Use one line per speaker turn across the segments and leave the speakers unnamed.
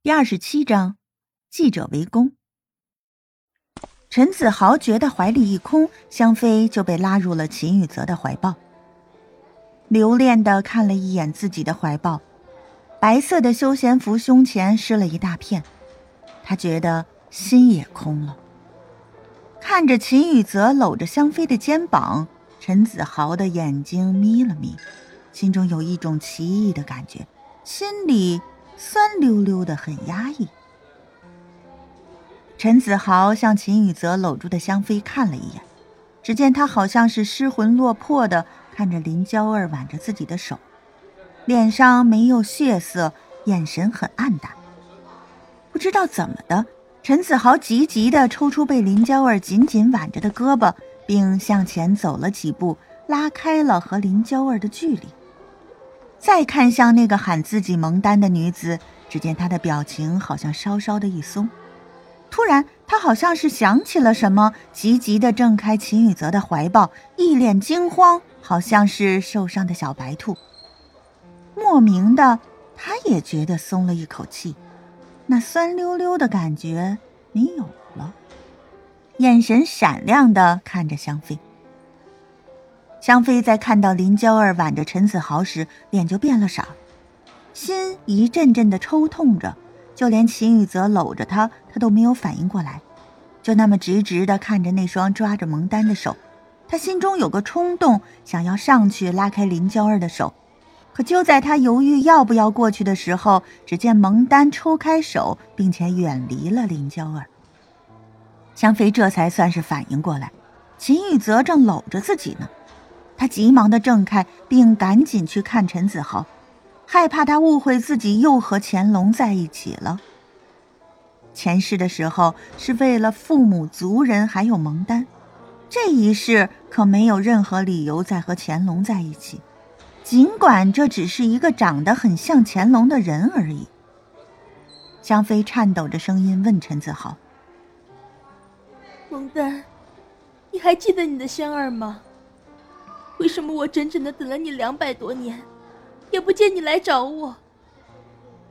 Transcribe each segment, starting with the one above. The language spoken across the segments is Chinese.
第二十七章，记者围攻。陈子豪觉得怀里一空，香妃就被拉入了秦宇泽的怀抱。留恋的看了一眼自己的怀抱，白色的休闲服胸前湿了一大片，他觉得心也空了。看着秦宇泽搂着香妃的肩膀，陈子豪的眼睛眯了眯，心中有一种奇异的感觉，心里。酸溜溜的，很压抑。陈子豪向秦宇泽搂住的香妃看了一眼，只见他好像是失魂落魄的看着林娇儿挽着自己的手，脸上没有血色，眼神很暗淡。不知道怎么的，陈子豪急急的抽出被林娇儿紧紧挽着的胳膊，并向前走了几步，拉开了和林娇儿的距离。再看向那个喊自己蒙丹的女子，只见她的表情好像稍稍的一松。突然，她好像是想起了什么，急急的挣开秦宇泽的怀抱，一脸惊慌，好像是受伤的小白兔。莫名的，他也觉得松了一口气，那酸溜溜的感觉没有了，眼神闪亮的看着香妃。香妃在看到林娇儿挽着陈子豪时，脸就变了色，心一阵阵的抽痛着，就连秦宇泽搂着她，她都没有反应过来，就那么直直的看着那双抓着蒙丹的手。她心中有个冲动，想要上去拉开林娇儿的手，可就在她犹豫要不要过去的时候，只见蒙丹抽开手，并且远离了林娇儿。香妃这才算是反应过来，秦宇泽正搂着自己呢。他急忙的挣开，并赶紧去看陈子豪，害怕他误会自己又和乾隆在一起了。前世的时候是为了父母族人还有蒙丹，这一世可没有任何理由再和乾隆在一起，尽管这只是一个长得很像乾隆的人而已。香妃颤抖着声音问陈子豪：“
蒙丹，你还记得你的香儿吗？”为什么我整整的等了你两百多年，也不见你来找我？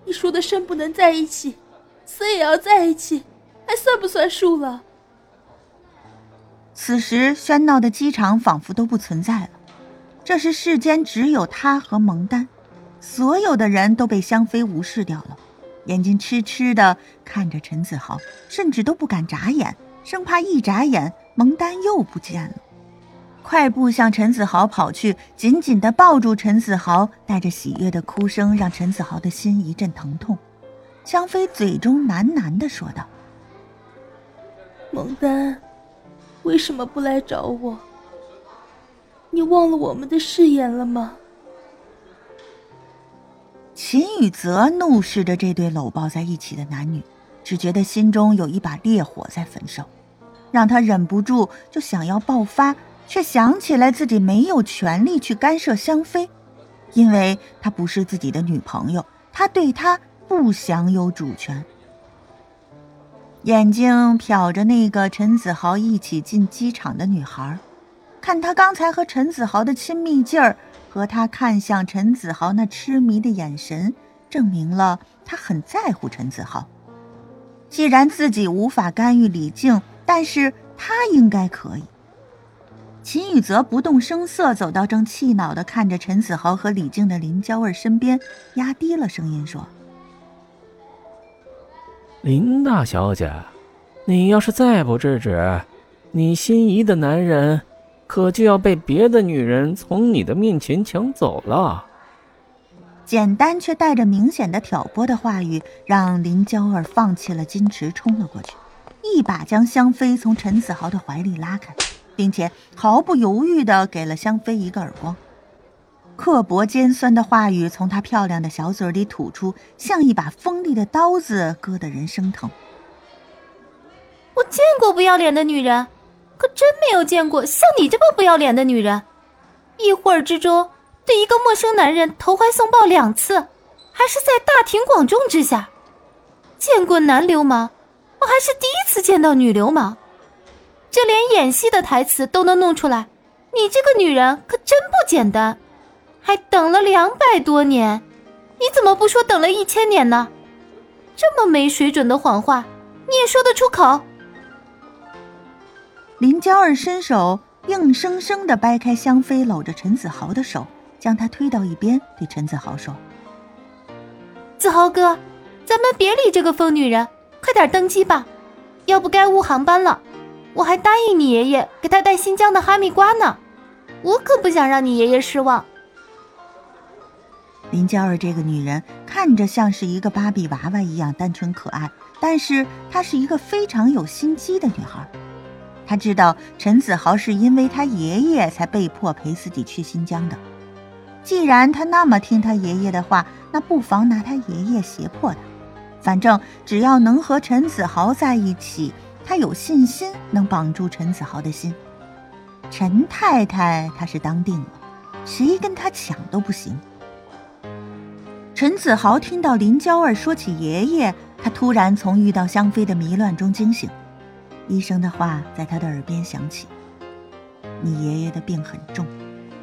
你说的生不能在一起，死也要在一起，还算不算数了？
此时喧闹的机场仿佛都不存在了，这是世间只有他和蒙丹，所有的人都被香妃无视掉了，眼睛痴痴的看着陈子豪，甚至都不敢眨眼，生怕一眨眼蒙丹又不见了。快步向陈子豪跑去，紧紧的抱住陈子豪，带着喜悦的哭声让陈子豪的心一阵疼痛。香妃嘴中喃喃的说道：“
蒙丹，为什么不来找我？你忘了我们的誓言了吗？”
秦宇泽怒视着这对搂抱在一起的男女，只觉得心中有一把烈火在焚烧，让他忍不住就想要爆发。却想起来自己没有权利去干涉香妃，因为她不是自己的女朋友，他对她不享有主权。眼睛瞟着那个陈子豪一起进机场的女孩，看她刚才和陈子豪的亲密劲儿，和他看向陈子豪那痴迷的眼神，证明了他很在乎陈子豪。既然自己无法干预李靖，但是他应该可以。秦宇泽不动声色走到正气恼的看着陈子豪和李静的林娇儿身边，压低了声音说：“
林大小姐，你要是再不制止，你心仪的男人可就要被别的女人从你的面前抢走了。”
简单却带着明显的挑拨的话语，让林娇儿放弃了矜持，冲了过去，一把将香妃从陈子豪的怀里拉开。并且毫不犹豫的给了香妃一个耳光，刻薄尖酸的话语从她漂亮的小嘴里吐出，像一把锋利的刀子，割得人生疼。
我见过不要脸的女人，可真没有见过像你这么不要脸的女人。一会儿之中对一个陌生男人投怀送抱两次，还是在大庭广众之下。见过男流氓，我还是第一次见到女流氓。就连演戏的台词都能弄出来，你这个女人可真不简单，还等了两百多年，你怎么不说等了一千年呢？这么没水准的谎话，你也说得出口？
林娇儿伸手硬生生的掰开香妃搂着陈子豪的手，将他推到一边，对陈子豪说：“
子豪哥，咱们别理这个疯女人，快点登机吧，要不该误航班了。我还答应你爷爷给他带新疆的哈密瓜呢，我可不想让你爷爷失望。”
林娇儿这个女人看着像是一个芭比娃娃一样单纯可爱，但是她是一个非常有心机的女孩。她知道陈子豪是因为他爷爷才被迫陪自己去新疆的。既然他那么听他爷爷的话，那不妨拿他爷爷胁迫他。反正只要能和陈子豪在一起，他有信心能绑住陈子豪的心。陈太太他是当定了，谁跟他抢都不行。陈子豪听到林娇儿说起爷爷，他突然从遇到香妃的迷乱中惊醒。医生的话在他的耳边响起：“你爷爷的病很重，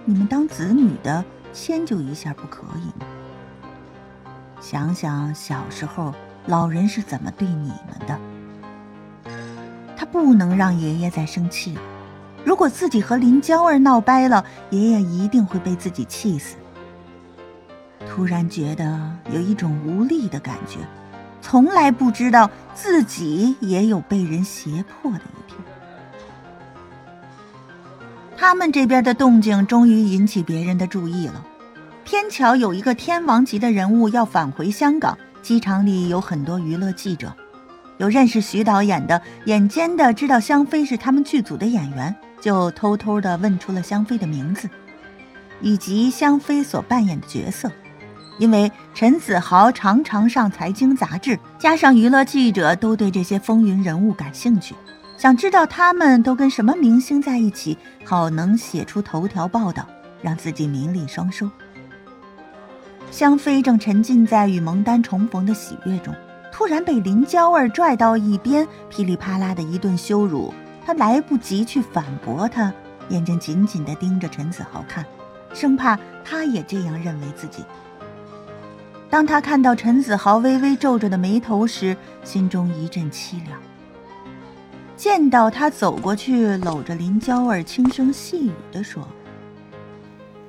你们当子女的迁就一下不可以吗？想想小时候老人是怎么对你们的。不能让爷爷再生气了。如果自己和林娇儿闹掰了，爷爷一定会被自己气死。突然觉得有一种无力的感觉。”从来不知道自己也有被人胁迫的一天。他们这边的动静终于引起别人的注意了。偏巧有一个天王级的人物要返回香港，机场里有很多娱乐记者，有认识徐导演的，眼尖的知道香妃是他们剧组的演员，就偷偷的问出了香妃的名字，以及香妃所扮演的角色。因为陈子豪常常上财经杂志，加上娱乐记者都对这些风云人物感兴趣，想知道他们都跟什么明星在一起，好能写出头条报道，让自己名利双收。香妃正沉浸在与蒙丹重逢的喜悦中，突然被林娇儿拽到一边，噼里啪啦的一顿羞辱，她来不及去反驳他，眼睛紧紧地盯着陈子豪看，生怕他也这样认为自己。当他看到陈子豪微微皱着的眉头时，心中一阵凄凉。见到他走过去，搂着林娇儿，轻声细语地说：“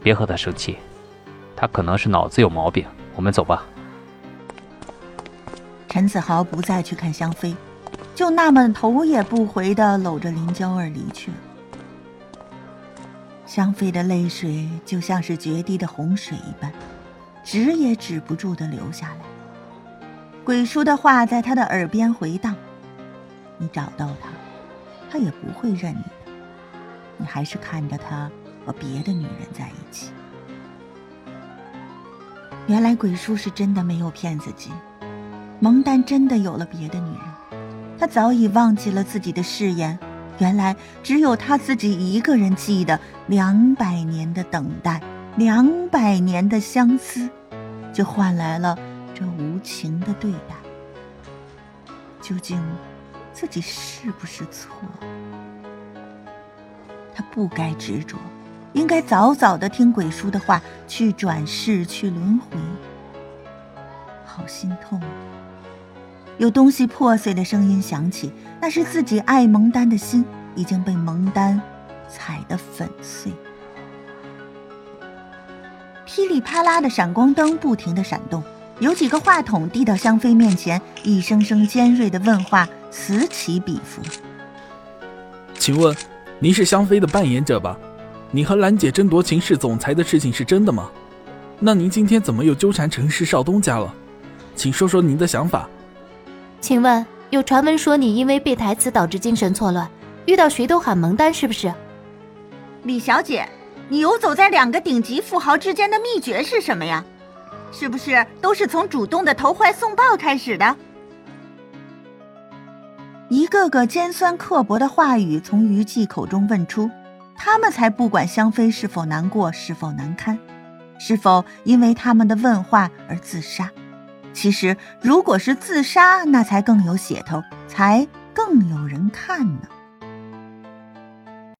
别和他生气，他可能是脑子有毛病。我们走吧。”
陈子豪不再去看香妃，就那么头也不回地搂着林娇儿离去了。香妃的泪水就像是决堤的洪水一般。止也止不住的流下来。鬼叔的话在他的耳边回荡：“你找到他，他也不会认你的。你还是看着他和别的女人在一起。”原来鬼叔是真的没有骗自己，蒙丹真的有了别的女人。他早已忘记了自己的誓言，原来只有他自己一个人记得两百年的等待。两百年的相思，就换来了这无情的对待。究竟自己是不是错？他不该执着，应该早早的听鬼叔的话，去转世，去轮回。好心痛！有东西破碎的声音响起，那是自己爱蒙丹的心已经被蒙丹踩得粉碎。噼里啪啦的闪光灯不停的闪动，有几个话筒递到香妃面前，一声声尖锐的问话此起彼伏。
请问，您是香妃的扮演者吧？你和兰姐争夺秦氏总裁的事情是真的吗？那您今天怎么又纠缠陈氏少东家了？请说说您的想法。
请问，有传闻说你因为背台词导致精神错乱，遇到谁都喊蒙丹，是不是？
李小姐。你游走在两个顶级富豪之间的秘诀是什么呀？是不是都是从主动的投怀送抱开始的？一个个尖酸刻薄的话语从于季口中问出，他们才不管香妃是否难过，是否难堪，是否因为他们的问话而自杀。其实，如果是自杀，那才更有血头，才更有人看呢。